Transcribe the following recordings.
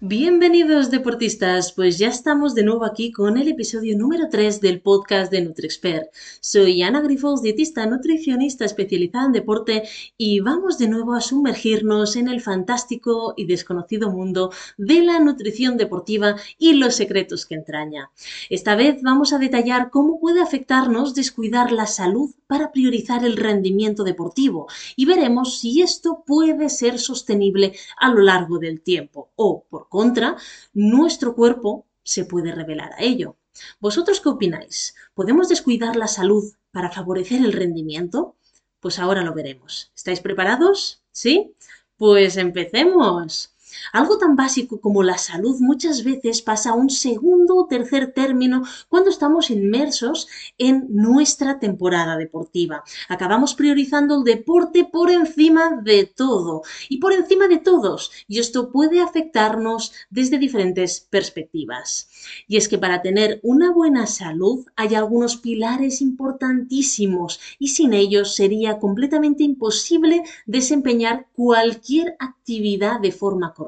Bienvenidos deportistas, pues ya estamos de nuevo aquí con el episodio número 3 del podcast de NutriExpert. Soy Ana Grifols, dietista nutricionista especializada en deporte y vamos de nuevo a sumergirnos en el fantástico y desconocido mundo de la nutrición deportiva y los secretos que entraña. Esta vez vamos a detallar cómo puede afectarnos descuidar la salud para priorizar el rendimiento deportivo y veremos si esto puede ser sostenible a lo largo del tiempo o, por contra, nuestro cuerpo se puede revelar a ello. ¿Vosotros qué opináis? ¿Podemos descuidar la salud para favorecer el rendimiento? Pues ahora lo veremos. ¿Estáis preparados? ¿Sí? Pues empecemos. Algo tan básico como la salud muchas veces pasa a un segundo o tercer término cuando estamos inmersos en nuestra temporada deportiva. Acabamos priorizando el deporte por encima de todo y por encima de todos. Y esto puede afectarnos desde diferentes perspectivas. Y es que para tener una buena salud hay algunos pilares importantísimos y sin ellos sería completamente imposible desempeñar cualquier actividad de forma correcta.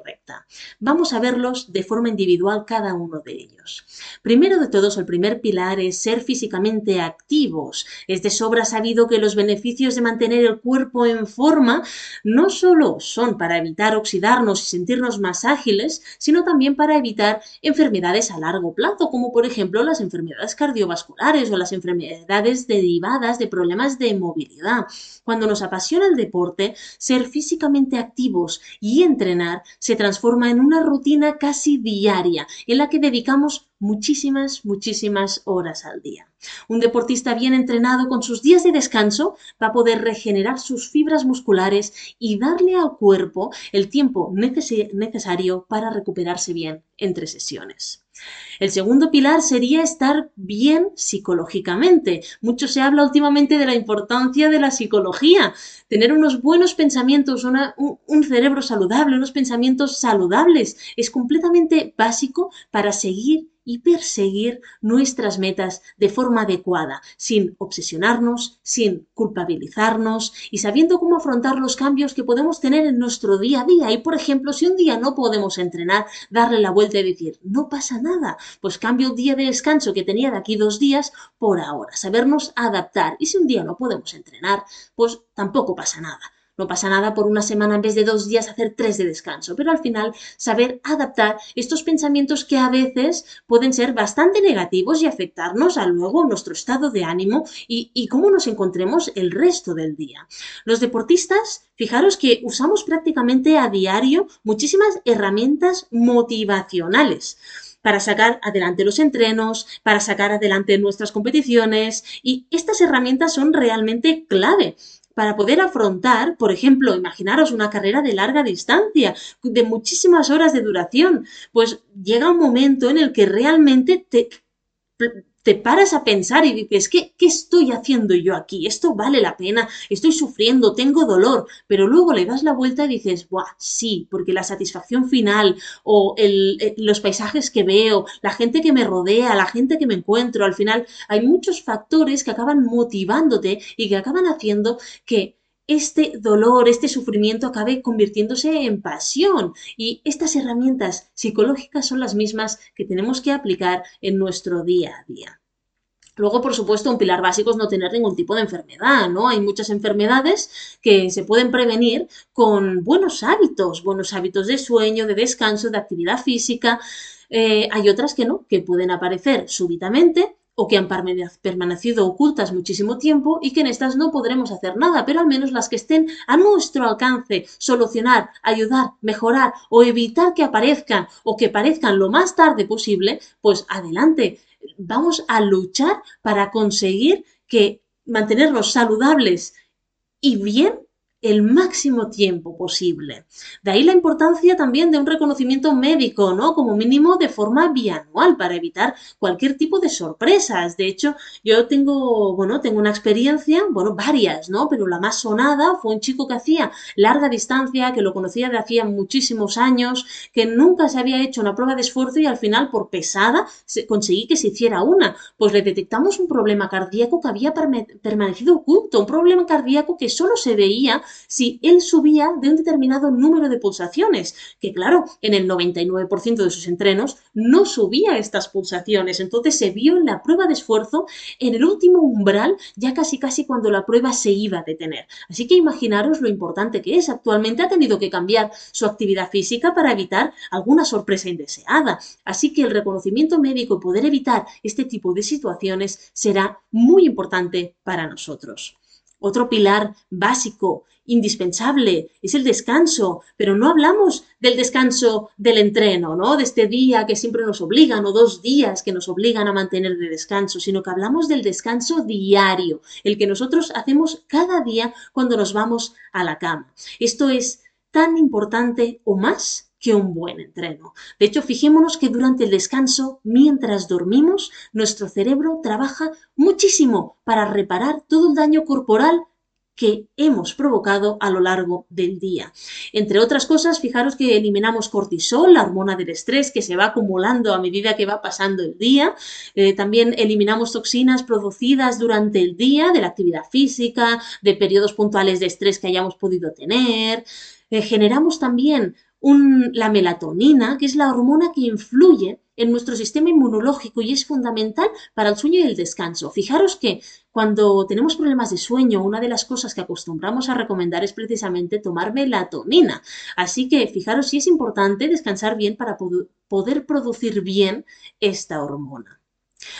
Vamos a verlos de forma individual cada uno de ellos. Primero de todos, el primer pilar es ser físicamente activos. Es de sobra sabido que los beneficios de mantener el cuerpo en forma no solo son para evitar oxidarnos y sentirnos más ágiles, sino también para evitar enfermedades a largo plazo, como por ejemplo las enfermedades cardiovasculares o las enfermedades derivadas de problemas de movilidad. Cuando nos apasiona el deporte, ser físicamente activos y entrenar se transforma en una rutina casi diaria en la que dedicamos muchísimas, muchísimas horas al día. Un deportista bien entrenado con sus días de descanso va a poder regenerar sus fibras musculares y darle al cuerpo el tiempo necesario para recuperarse bien entre sesiones. El segundo pilar sería estar bien psicológicamente. Mucho se habla últimamente de la importancia de la psicología. Tener unos buenos pensamientos, un cerebro saludable, unos pensamientos saludables es completamente básico para seguir y perseguir nuestras metas de forma adecuada, sin obsesionarnos, sin culpabilizarnos y sabiendo cómo afrontar los cambios que podemos tener en nuestro día a día. Y, por ejemplo, si un día no podemos entrenar, darle la vuelta y decir, no pasa nada, pues cambio el día de descanso que tenía de aquí dos días por ahora, sabernos adaptar. Y si un día no podemos entrenar, pues tampoco pasa nada no pasa nada por una semana en vez de dos días hacer tres de descanso, pero al final saber adaptar estos pensamientos que a veces pueden ser bastante negativos y afectarnos a luego nuestro estado de ánimo y, cómo nos encontremos el resto del día. Los deportistas, fijaros que usamos prácticamente a diario muchísimas herramientas motivacionales para sacar adelante los entrenos, para sacar adelante nuestras competiciones y estas herramientas son realmente clave para poder afrontar, por ejemplo, imaginaros una carrera de larga distancia, de muchísimas horas de duración, pues llega un momento en el que realmente te te paras a pensar y dices, ¿qué, ¿qué, estoy haciendo yo aquí? ¿Esto vale la pena? Estoy sufriendo, tengo dolor, pero luego le das la vuelta y dices, ¡buah! Sí, porque la satisfacción final o eh, los paisajes que veo, la gente que me rodea, la gente que me encuentro, al final hay muchos factores que acaban motivándote y que acaban haciendo que este dolor, este sufrimiento acabe convirtiéndose en pasión. Y estas herramientas psicológicas son las mismas que tenemos que aplicar en nuestro día a día. Luego, por supuesto, un pilar básico es no tener ningún tipo de enfermedad, ¿no? Hay muchas enfermedades que se pueden prevenir con buenos hábitos, buenos hábitos de sueño, de descanso, de actividad física. Eh, hay otras que no, que pueden aparecer súbitamente o que han permanecido ocultas muchísimo tiempo y que en estas no podremos hacer nada, pero al menos las que estén a nuestro alcance, solucionar, ayudar, mejorar o evitar que aparezcan o que parezcan lo más tarde posible, pues adelante, vamos a luchar para conseguir que mantenernos saludables y bien el máximo tiempo posible. De ahí la importancia también de un reconocimiento médico, ¿no? Como mínimo de forma bianual para evitar cualquier tipo de sorpresas. De hecho, yo tengo, bueno, tengo una experiencia, bueno, varias, ¿no? Pero la más sonada fue un chico que hacía larga distancia, que lo conocía de hacía muchísimos años, que nunca se había hecho una prueba de esfuerzo y al final por pesada conseguí que se hiciera una. Pues le detectamos un problema cardíaco que había permanecido oculto, un problema cardíaco que solo se veía si él subía de un determinado número de pulsaciones, que claro, en el 99% de sus entrenos no subía estas pulsaciones. Entonces se vio en la prueba de esfuerzo en el último umbral, ya casi casi cuando la prueba se iba a detener. Así que imaginaros lo importante que es. Actualmente ha tenido que cambiar su actividad física para evitar alguna sorpresa indeseada. Así que el reconocimiento médico y poder evitar este tipo de situaciones será muy importante para nosotros. Otro pilar básico, indispensable, es el descanso, pero no hablamos del descanso del entreno, ¿no? De este día que siempre nos obligan o dos días que nos obligan a mantener de descanso, sino que hablamos del descanso diario, el que nosotros hacemos cada día cuando nos vamos a la cama. Esto es tan importante o más que un buen entreno. De hecho, fijémonos que durante el descanso, mientras dormimos, nuestro cerebro trabaja muchísimo para reparar todo el daño corporal que hemos provocado a lo largo del día. Entre otras cosas, fijaros que eliminamos cortisol, la hormona del estrés que se va acumulando a medida que va pasando el día. Eh, también eliminamos toxinas producidas durante el día de la actividad física, de periodos puntuales de estrés que hayamos podido tener. Eh, generamos también la melatonina, que es la hormona que influye en nuestro sistema inmunológico y es fundamental para el sueño y el descanso. Fijaros que cuando tenemos problemas de sueño, una de las cosas que acostumbramos a recomendar es precisamente tomar melatonina. Así que fijaros si es importante descansar bien para poder producir bien esta hormona.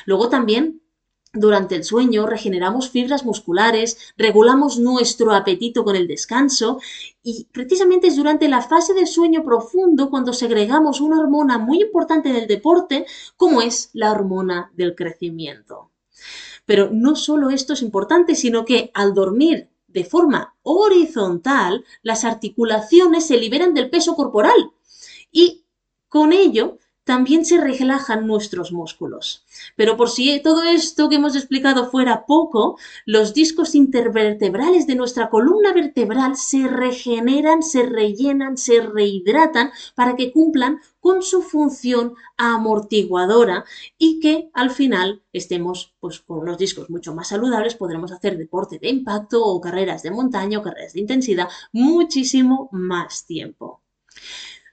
Luego también durante el sueño regeneramos fibras musculares, regulamos nuestro apetito con el descanso y precisamente es durante la fase de sueño profundo cuando segregamos una hormona muy importante del deporte como es la hormona del crecimiento. Pero no solo esto es importante, sino que al dormir de forma horizontal, las articulaciones se liberan del peso corporal y con ello también se relajan nuestros músculos. Pero por si todo esto que hemos explicado fuera poco, los discos intervertebrales de nuestra columna vertebral se regeneran, se rellenan, se rehidratan para que cumplan con su función amortiguadora y que al final estemos pues, con unos discos mucho más saludables, podremos hacer deporte de impacto o carreras de montaña o carreras de intensidad muchísimo más tiempo.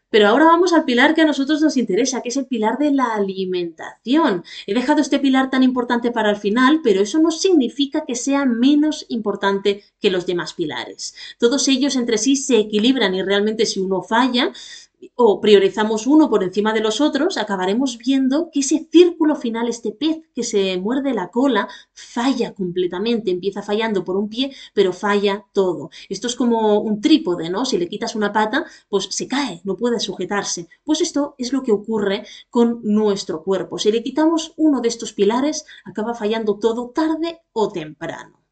Pero ahora vamos al pilar que a nosotros nos interesa, que es el pilar de la alimentación. He dejado este pilar tan importante para el final, pero eso no significa que sea menos importante que los demás pilares. Todos ellos entre sí se equilibran y realmente si uno falla, o priorizamos uno por encima de los otros, acabaremos viendo que ese círculo final, este pez que se muerde la cola, falla completamente. Empieza fallando por un pie, pero falla todo. Esto es como un trípode, ¿no? Si le quitas una pata, pues se cae, no puede sujetarse. Pues esto es lo que ocurre con nuestro cuerpo. Si le quitamos uno de estos pilares, acaba fallando todo tarde o temprano.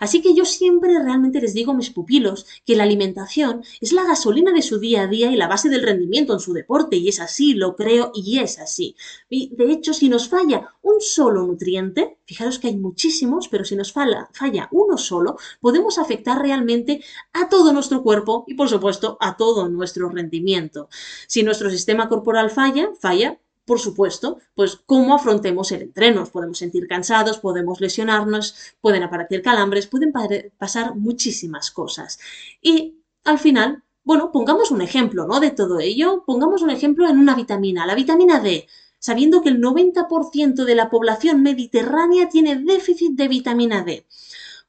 Así que yo siempre realmente les digo a mis pupilos que la alimentación es la gasolina de su día a día y la base del rendimiento en su deporte, y es así, lo creo y es así. Y de hecho, si nos falla un solo nutriente, fijaros que hay muchísimos, pero si nos falla, falla uno solo, podemos afectar realmente a todo nuestro cuerpo y por supuesto a todo nuestro rendimiento. Si nuestro sistema corporal falla, falla por supuesto, pues cómo afrontemos el entreno. Nos podemos sentir cansados, podemos lesionarnos, pueden aparecer calambres, pueden pasar muchísimas cosas. Y al final, bueno, pongamos un ejemplo, ¿no? De todo ello, pongamos un ejemplo en una vitamina, la vitamina D. Sabiendo que el 90% de la población mediterránea tiene déficit de vitamina D.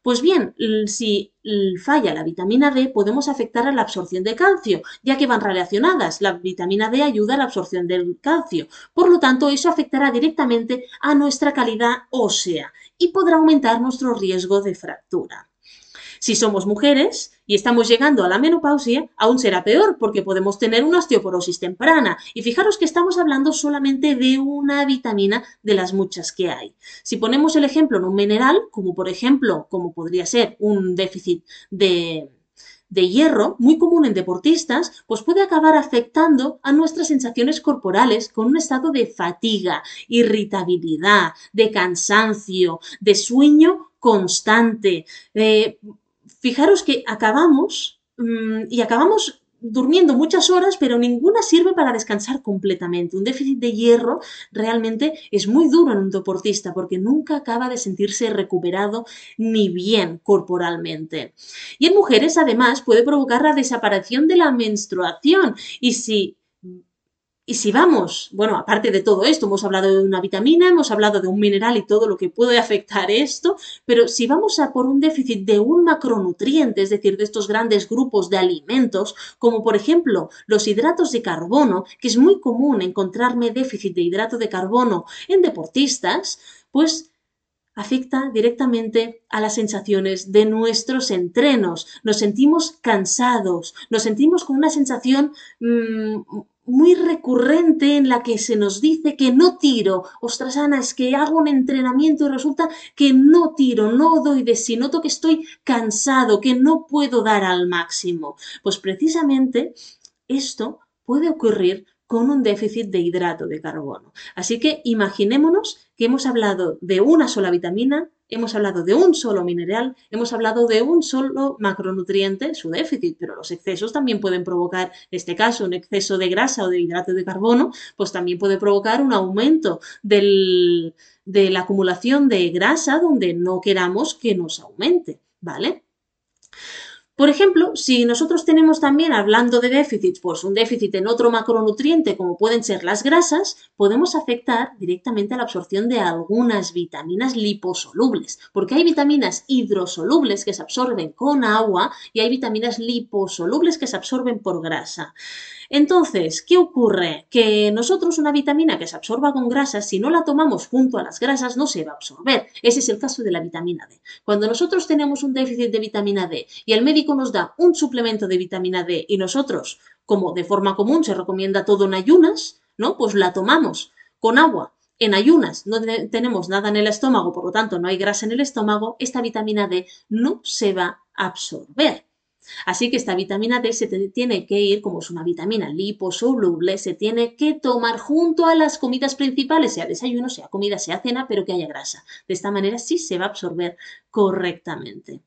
Pues bien, si falla la vitamina D, podemos afectar a la absorción de calcio, ya que van relacionadas. La vitamina D ayuda a la absorción del calcio. Por lo tanto, eso afectará directamente a nuestra calidad ósea y podrá aumentar nuestro riesgo de fractura. Si somos mujeres y estamos llegando a la menopausia, aún será peor porque podemos tener una osteoporosis temprana. Y fijaros que estamos hablando solamente de una vitamina de las muchas que hay. Si ponemos el ejemplo en un mineral, como por ejemplo, como podría ser un déficit de, de hierro, muy común en deportistas, pues puede acabar afectando a nuestras sensaciones corporales con un estado de fatiga, irritabilidad, de cansancio, de sueño constante, fijaros que acabamos mm, y acabamos durmiendo muchas horas, pero ninguna sirve para descansar completamente. Un déficit de hierro realmente es muy duro en un deportista porque nunca acaba de sentirse recuperado ni bien corporalmente. Y en mujeres, además, puede provocar la desaparición de la menstruación. Y si y si vamos, bueno, aparte de todo esto, hemos hablado de una vitamina, hemos hablado de un mineral y todo lo que puede afectar esto, pero si vamos a por un déficit de un macronutriente, es decir, de estos grandes grupos de alimentos, como por ejemplo los hidratos de carbono, que es muy común encontrarme déficit de hidrato de carbono en deportistas, pues afecta directamente a las sensaciones de nuestros entrenos. Nos sentimos cansados, nos sentimos con una sensación mmm, muy recurrente en la que se nos dice que no tiro. Ostras, Ana, es que hago un entrenamiento y resulta que no tiro, no doy de sí, noto que estoy cansado, que no puedo dar al máximo. Pues precisamente esto puede ocurrir con un déficit de hidrato de carbono. Así que imaginémonos que hemos hablado de una sola vitamina, hemos hablado de un solo mineral, hemos hablado de un solo macronutriente, su déficit, pero los excesos también pueden provocar, en este caso, un exceso de grasa o de hidrato de carbono, pues también puede provocar un aumento de la acumulación de grasa donde no queramos que nos aumente, ¿vale? Por ejemplo, si nosotros tenemos también, hablando de déficits, pues un déficit en otro macronutriente como pueden ser las grasas, podemos afectar directamente a la absorción de algunas vitaminas liposolubles, porque hay vitaminas hidrosolubles que se absorben con agua y hay vitaminas liposolubles que se absorben por grasa. Entonces, ¿qué ocurre? Que nosotros una vitamina que se absorba con grasas, si no la tomamos junto a las grasas, no se va a absorber. Ese es el caso de la vitamina D. Cuando nosotros tenemos un déficit de vitamina D y el médico nos da un suplemento de vitamina D y nosotros, como de forma común se recomienda todo en ayunas, ¿no? Pues la tomamos con agua en ayunas no tenemos nada en el estómago, por lo tanto no hay grasa en el estómago, esta vitamina D no se va a absorber. Así que esta vitamina D se tiene que ir, como es una vitamina liposoluble, se tiene que tomar junto a las comidas principales, sea desayuno, sea comida, sea cena, pero que haya grasa. De esta manera sí se va a absorber correctamente.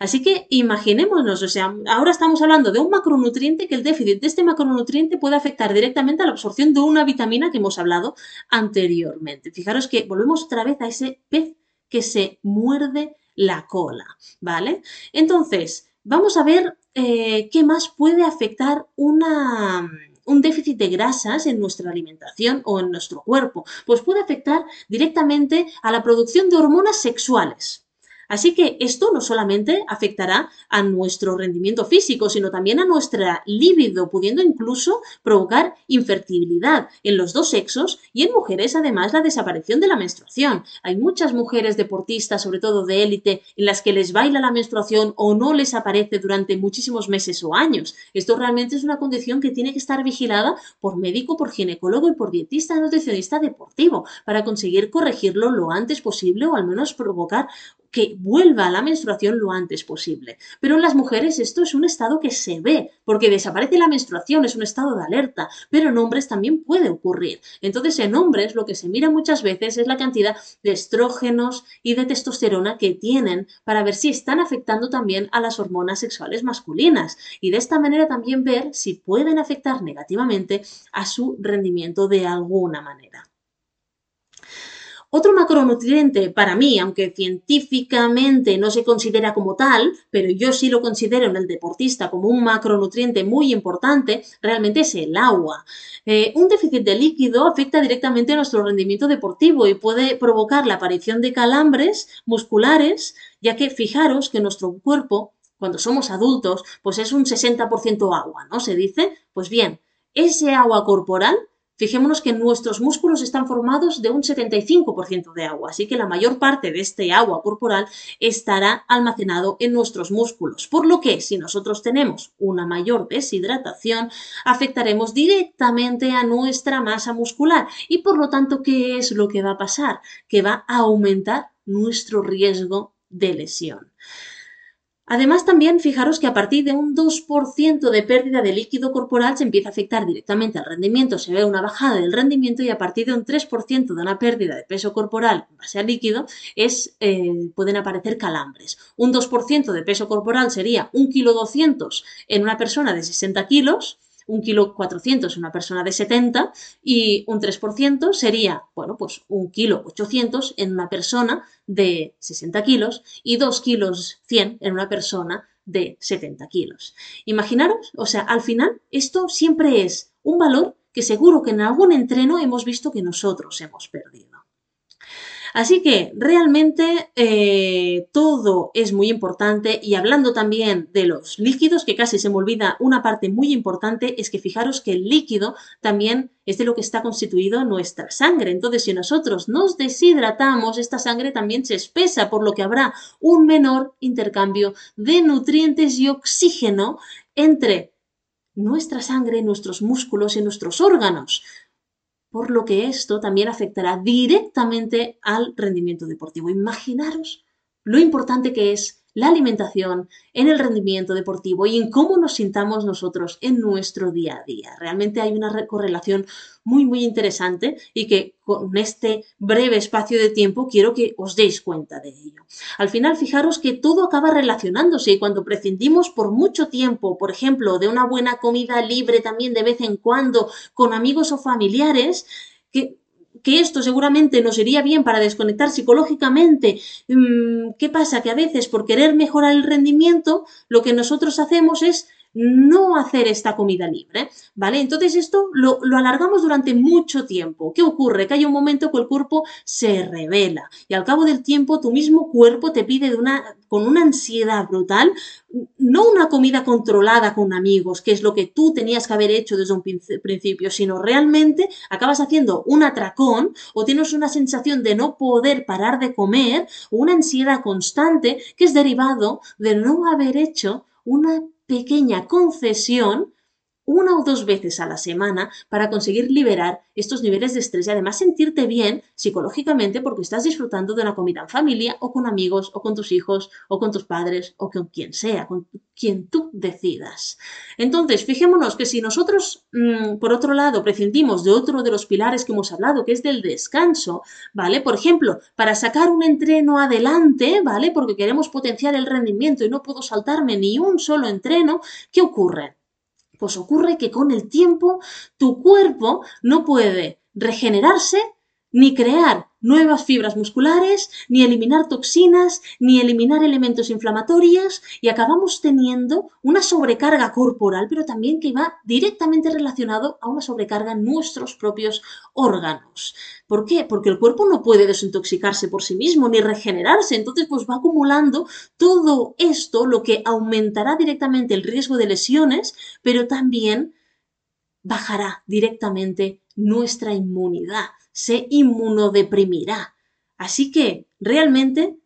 Así que imaginémonos, o sea, ahora estamos hablando de un macronutriente que el déficit de este macronutriente puede afectar directamente a la absorción de una vitamina que hemos hablado anteriormente. Fijaros que volvemos otra vez a ese pez que se muerde la cola, ¿vale? Entonces, vamos a ver eh, qué más puede afectar una, un déficit de grasas en nuestra alimentación o en nuestro cuerpo. Pues puede afectar directamente a la producción de hormonas sexuales. Así que esto no solamente afectará a nuestro rendimiento físico, sino también a nuestra libido, pudiendo incluso provocar infertilidad en los dos sexos y en mujeres además la desaparición de la menstruación. Hay muchas mujeres deportistas, sobre todo de élite, en las que les baila la menstruación o no les aparece durante muchísimos meses o años. Esto realmente es una condición que tiene que estar vigilada por médico, por ginecólogo y por dietista nutricionista deportivo para conseguir corregirlo lo antes posible o al menos provocar que vuelva a la menstruación lo antes posible. Pero en las mujeres esto es un estado que se ve, porque desaparece la menstruación, es un estado de alerta, pero en hombres también puede ocurrir. Entonces en hombres lo que se mira muchas veces es la cantidad de estrógenos y de testosterona que tienen para ver si están afectando también a las hormonas sexuales masculinas y de esta manera también ver si pueden afectar negativamente a su rendimiento de alguna manera. Otro macronutriente para mí, aunque científicamente no se considera como tal, pero yo sí lo considero en el deportista como un macronutriente muy importante, realmente es el agua. Eh, un déficit de líquido afecta directamente a nuestro rendimiento deportivo y puede provocar la aparición de calambres musculares, ya que fijaros que nuestro cuerpo, cuando somos adultos, pues es un 60% agua, ¿no? Se dice, pues bien, ese agua corporal Fijémonos que nuestros músculos están formados de un 75% de agua, así que la mayor parte de este agua corporal estará almacenado en nuestros músculos, por lo que si nosotros tenemos una mayor deshidratación, afectaremos directamente a nuestra masa muscular y por lo tanto, ¿qué es lo que va a pasar? Que va a aumentar nuestro riesgo de lesión. Además, también fijaros que a partir de un 2% de pérdida de líquido corporal se empieza a afectar directamente al rendimiento, se ve una bajada del rendimiento y a partir de un 3% de una pérdida de peso corporal en base al líquido es, eh, pueden aparecer calambres. Un 2% de peso corporal sería 1,2 kg en una persona de 60 kilos, un kilo 400 en una persona de 70 y un 3% sería, bueno, pues un kilo 800 en una persona de 60 kilos y 2 kilos 100 en una persona de 70 kilos. Imaginaros, o sea, al final esto siempre es un valor que seguro que en algún entreno hemos visto que nosotros hemos perdido. Así que realmente eh, todo es muy importante y hablando también de los líquidos, que casi se me olvida una parte muy importante, es que fijaros que el líquido también es de lo que está constituido nuestra sangre. Entonces, si nosotros nos deshidratamos, esta sangre también se espesa, por lo que habrá un menor intercambio de nutrientes y oxígeno entre nuestra sangre, nuestros músculos y nuestros órganos por lo que esto también afectará directamente al rendimiento deportivo. Imaginaros lo importante que es la alimentación en el rendimiento deportivo y en cómo nos sintamos nosotros en nuestro día a día. Realmente hay una correlación muy, muy interesante y que con este breve espacio de tiempo quiero que os deis cuenta de ello. Al final, fijaros que todo acaba relacionándose y cuando prescindimos por mucho tiempo, por ejemplo, de una buena comida libre también de vez en cuando con amigos o familiares, que que esto seguramente nos iría bien para desconectar psicológicamente. Mm, ¿Qué pasa? Que a veces por querer mejorar el rendimiento, lo que nosotros hacemos es no hacer esta comida libre, ¿vale? Entonces esto lo, alargamos durante mucho tiempo. ¿Qué ocurre? Que hay un momento que el cuerpo se revela y al cabo del tiempo tu mismo cuerpo te pide de una, con una ansiedad brutal, no una comida controlada con amigos, que es lo que tú tenías que haber hecho desde un principio, sino realmente acabas haciendo un atracón o tienes una sensación de no poder parar de comer o una ansiedad constante que es derivado de no haber hecho una pequeña concesión una o dos veces a la semana para conseguir liberar estos niveles de estrés y además sentirte bien psicológicamente porque estás disfrutando de una comida en familia o con amigos o con tus hijos o con tus padres o con quien sea, con quien tú decidas. Entonces, fijémonos que si nosotros, mm, por otro lado, prescindimos de otro de los pilares que hemos hablado, que es del descanso, ¿vale? Por ejemplo, para sacar un entreno adelante, ¿vale? Porque queremos potenciar el rendimiento y no puedo saltarme ni un solo entreno, ¿qué ocurre? Pues ocurre que con el tiempo tu cuerpo no puede regenerarse ni crear nuevas fibras musculares, ni eliminar toxinas, ni eliminar elementos inflamatorios y acabamos teniendo una sobrecarga corporal, pero también que va directamente relacionado a una sobrecarga en nuestros propios órganos. ¿Por qué? Porque el cuerpo no puede desintoxicarse por sí mismo ni regenerarse, entonces pues va acumulando todo esto, lo que aumentará directamente el riesgo de lesiones, pero también bajará directamente nuestra inmunidad se inmunodeprimirá. Así que realmente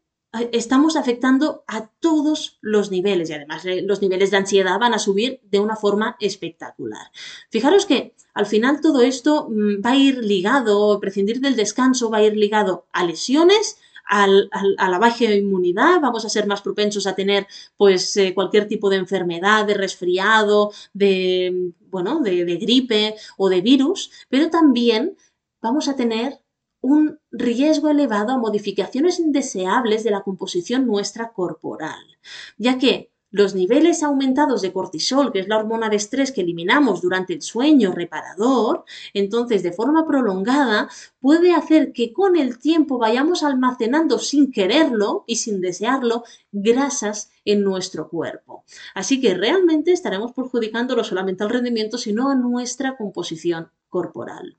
estamos afectando a todos los niveles y además eh, los niveles de ansiedad van a subir de una forma espectacular. Fijaros que al final todo esto mm, va a ir ligado, prescindir del descanso va a ir ligado a lesiones, a la baja inmunidad, vamos a ser más propensos a tener pues eh, cualquier tipo de enfermedad, de resfriado, de, bueno, de gripe o de virus, pero también vamos a tener un riesgo elevado a modificaciones indeseables de la composición nuestra corporal, ya que los niveles aumentados de cortisol, que es la hormona de estrés que eliminamos durante el sueño reparador, entonces de forma prolongada puede hacer que con el tiempo vayamos almacenando sin quererlo y sin desearlo grasas en nuestro cuerpo. Así que realmente estaremos perjudicando no solamente al rendimiento, sino a nuestra composición corporal.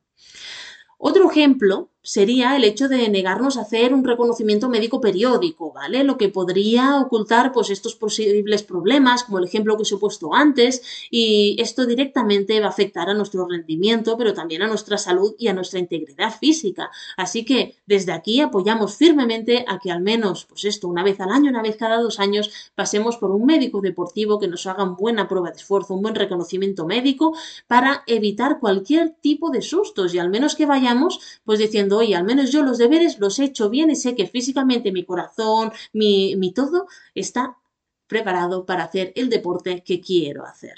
Otro ejemplo sería el hecho de negarnos a hacer un reconocimiento médico periódico, ¿vale? Lo que podría ocultar pues estos posibles problemas, como el ejemplo que os he puesto antes, y esto directamente va a afectar a nuestro rendimiento, pero también a nuestra salud y a nuestra integridad física. Así que desde aquí apoyamos firmemente a que al menos, pues esto, una vez al año, una vez cada dos años, pasemos por un médico deportivo que nos haga una buena prueba de esfuerzo, un buen reconocimiento médico para evitar cualquier tipo de sustos y al menos que pues diciendo y al menos yo los deberes los he hecho bien y sé que físicamente mi corazón, mi, mi todo está preparado para hacer el deporte que quiero hacer.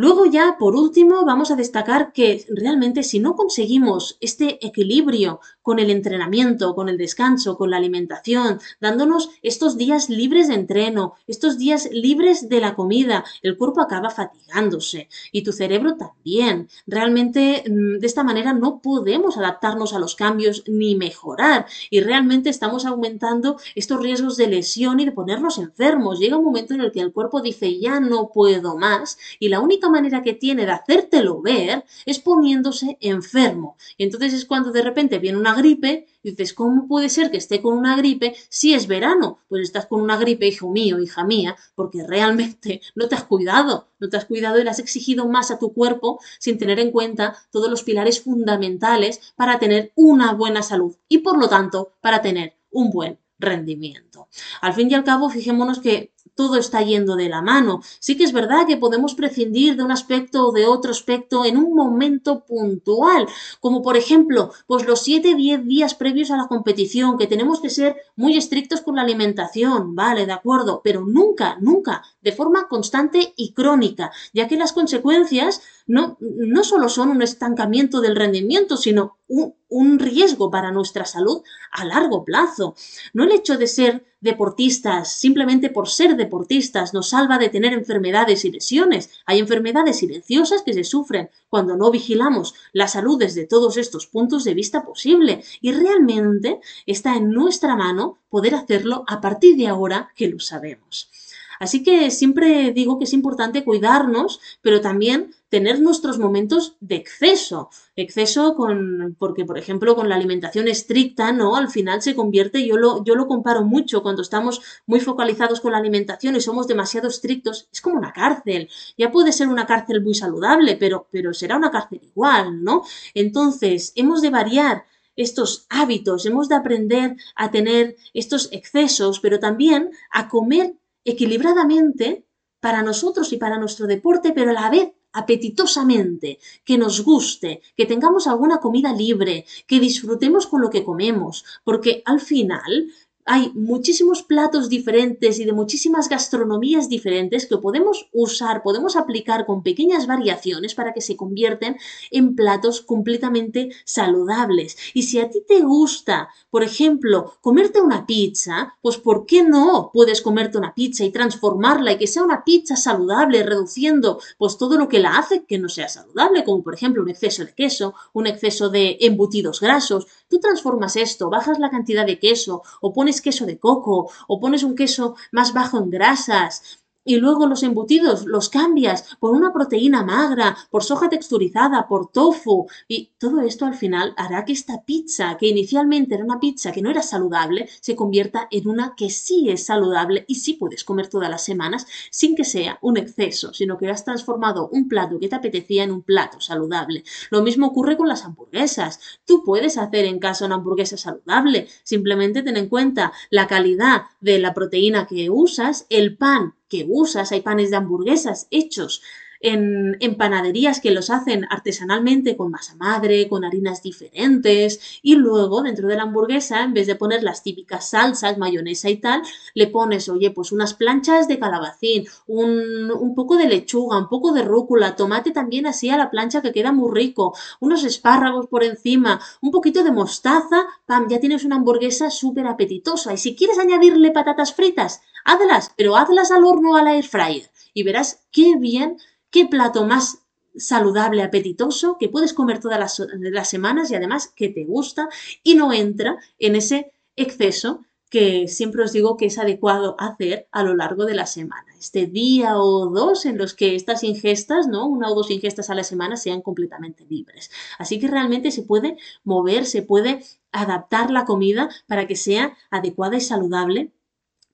Luego ya, por último, vamos a destacar que realmente si no conseguimos este equilibrio con el entrenamiento, con el descanso, con la alimentación, dándonos estos días libres de entreno, estos días libres de la comida, el cuerpo acaba fatigándose y tu cerebro también. Realmente mm, de esta manera no podemos adaptarnos a los cambios ni mejorar y realmente estamos aumentando estos riesgos de lesión y de ponernos enfermos. Llega un momento en el que el cuerpo dice ya no puedo más y la única manera que tiene de hacértelo ver es poniéndose enfermo. Y entonces es cuando de repente viene una gripe y dices, ¿cómo puede ser que esté con una gripe si es verano? Pues estás con una gripe, hijo mío, hija mía, porque realmente no te has cuidado, no te has cuidado y le has exigido más a tu cuerpo sin tener en cuenta todos los pilares fundamentales para tener una buena salud y por lo tanto para tener un buen rendimiento. Al fin y al cabo, fijémonos que todo está yendo de la mano. Sí que es verdad que podemos prescindir de un aspecto o de otro aspecto en un momento puntual, como por ejemplo, pues los 7-10 días previos a la competición, que tenemos que ser muy estrictos con la alimentación, vale, de acuerdo, pero nunca, nunca, de forma constante y crónica, ya que las consecuencias no, no solo son un estancamiento del rendimiento, sino un, un riesgo para nuestra salud a largo plazo. No el hecho de ser deportistas, simplemente por ser deportistas, nos salva de tener enfermedades y lesiones. Hay enfermedades silenciosas que se sufren cuando no vigilamos la salud desde todos estos puntos de vista posible y realmente está en nuestra mano poder hacerlo a partir de ahora que lo sabemos. Así que siempre digo que es importante cuidarnos, pero también tener nuestros momentos de exceso. Exceso con, porque por ejemplo con la alimentación estricta, ¿no? Al final se convierte, yo lo, yo lo comparo mucho cuando estamos muy focalizados con la alimentación y somos demasiado estrictos, es como una cárcel. Ya puede ser una cárcel muy saludable, pero, pero será una cárcel igual, ¿no? Entonces, hemos de variar estos hábitos, hemos de aprender a tener estos excesos, pero también a comer equilibradamente para nosotros y para nuestro deporte, pero a la vez apetitosamente, que nos guste, que tengamos alguna comida libre, que disfrutemos con lo que comemos, porque al final hay muchísimos platos diferentes y de muchísimas gastronomías diferentes que podemos usar, podemos aplicar con pequeñas variaciones para que se convierten en platos completamente saludables. Y si a ti te gusta, por ejemplo, comerte una pizza, pues ¿por qué no puedes comerte una pizza y transformarla y que sea una pizza saludable, reduciendo pues todo lo que la hace que no sea saludable, como por ejemplo un exceso de queso, un exceso de embutidos grasos? Tú transformas esto, bajas la cantidad de queso o pones queso de coco o pones un queso más bajo en grasas y luego los embutidos los cambias por una proteína magra, por soja texturizada, por tofu y todo esto al final hará que esta pizza, que inicialmente era una pizza que no era saludable, se convierta en una que sí es saludable y sí puedes comer todas las semanas sin que sea un exceso, sino que has transformado un plato que te apetecía en un plato saludable. Lo mismo ocurre con las hamburguesas. Tú puedes hacer en casa una hamburguesa saludable, simplemente ten en cuenta la calidad de la proteína que usas, el pan que usas, hay panes de hamburguesas hechos en, panaderías que los hacen artesanalmente con masa madre, con harinas diferentes y luego dentro de la hamburguesa, en vez de poner las típicas salsas, mayonesa y tal, le pones, oye, pues unas planchas de calabacín, un, un poco de lechuga, un poco de rúcula, tomate también así a la plancha que queda muy rico, unos espárragos por encima, un poquito de mostaza, pam, ya tienes una hamburguesa súper apetitosa. Y si quieres añadirle patatas fritas, hazlas, pero hazlas al horno o a la air fryer y verás qué bien qué plato más saludable, apetitoso, que puedes comer todas las, semanas y además que te gusta y no entra en ese exceso que siempre os digo que es adecuado hacer a lo largo de la semana. Este día o dos en los que estas ingestas, ¿no? Una o dos ingestas a la semana sean completamente libres. Así que realmente se puede mover, se puede adaptar la comida para que sea adecuada y saludable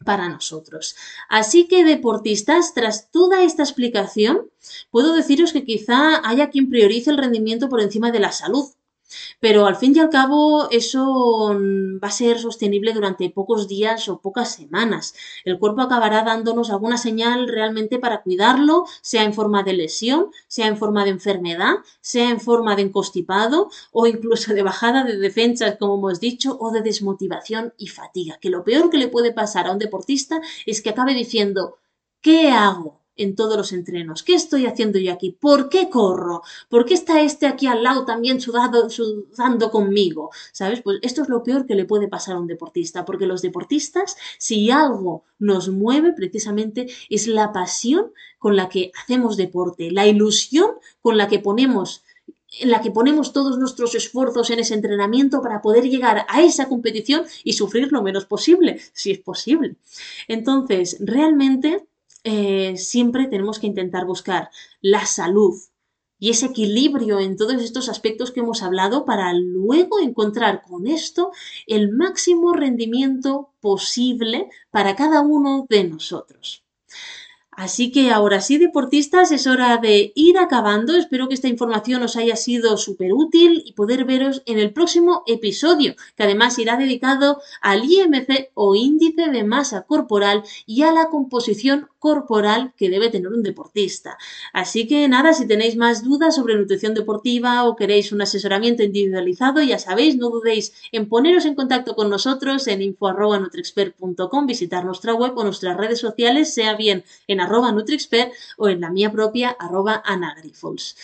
para nosotros. Así que deportistas, tras toda esta explicación, puedo deciros que quizá haya quien priorice el rendimiento por encima de la salud. Pero al fin y al cabo eso va a ser sostenible durante pocos días o pocas semanas. El cuerpo acabará dándonos alguna señal realmente para cuidarlo, sea en forma de lesión, sea en forma de enfermedad, sea en forma de encostipado o incluso de bajada de defensas, como hemos dicho, o de desmotivación y fatiga. Que lo peor que le puede pasar a un deportista es que acabe diciendo, ¿qué hago? En todos los entrenos. ¿Qué estoy haciendo yo aquí? ¿Por qué corro? ¿Por qué está este aquí al lado también sudando conmigo? ¿Sabes? Pues esto es lo peor que le puede pasar a un deportista, porque los deportistas, si algo nos mueve precisamente, es la pasión con la que hacemos deporte, la ilusión con la que ponemos en la que ponemos todos nuestros esfuerzos en ese entrenamiento para poder llegar a esa competición y sufrir lo menos posible, si es posible. Entonces, realmente eh, siempre tenemos que intentar buscar la salud y ese equilibrio en todos estos aspectos que hemos hablado para luego encontrar con esto el máximo rendimiento posible para cada uno de nosotros. Así que ahora sí, deportistas, es hora de ir acabando. Espero que esta información os haya sido súper útil y poder veros en el próximo episodio, que además irá dedicado al IMC o índice de masa corporal y a la composición corporal que debe tener un deportista. Así que nada, si tenéis más dudas sobre nutrición deportiva o queréis un asesoramiento individualizado, ya sabéis, no dudéis en poneros en contacto con nosotros en info.nutrexpert.com, visitar nuestra web o nuestras redes sociales, sea bien en arroba NutriExpert o en la mía propia arroba Anagrifols.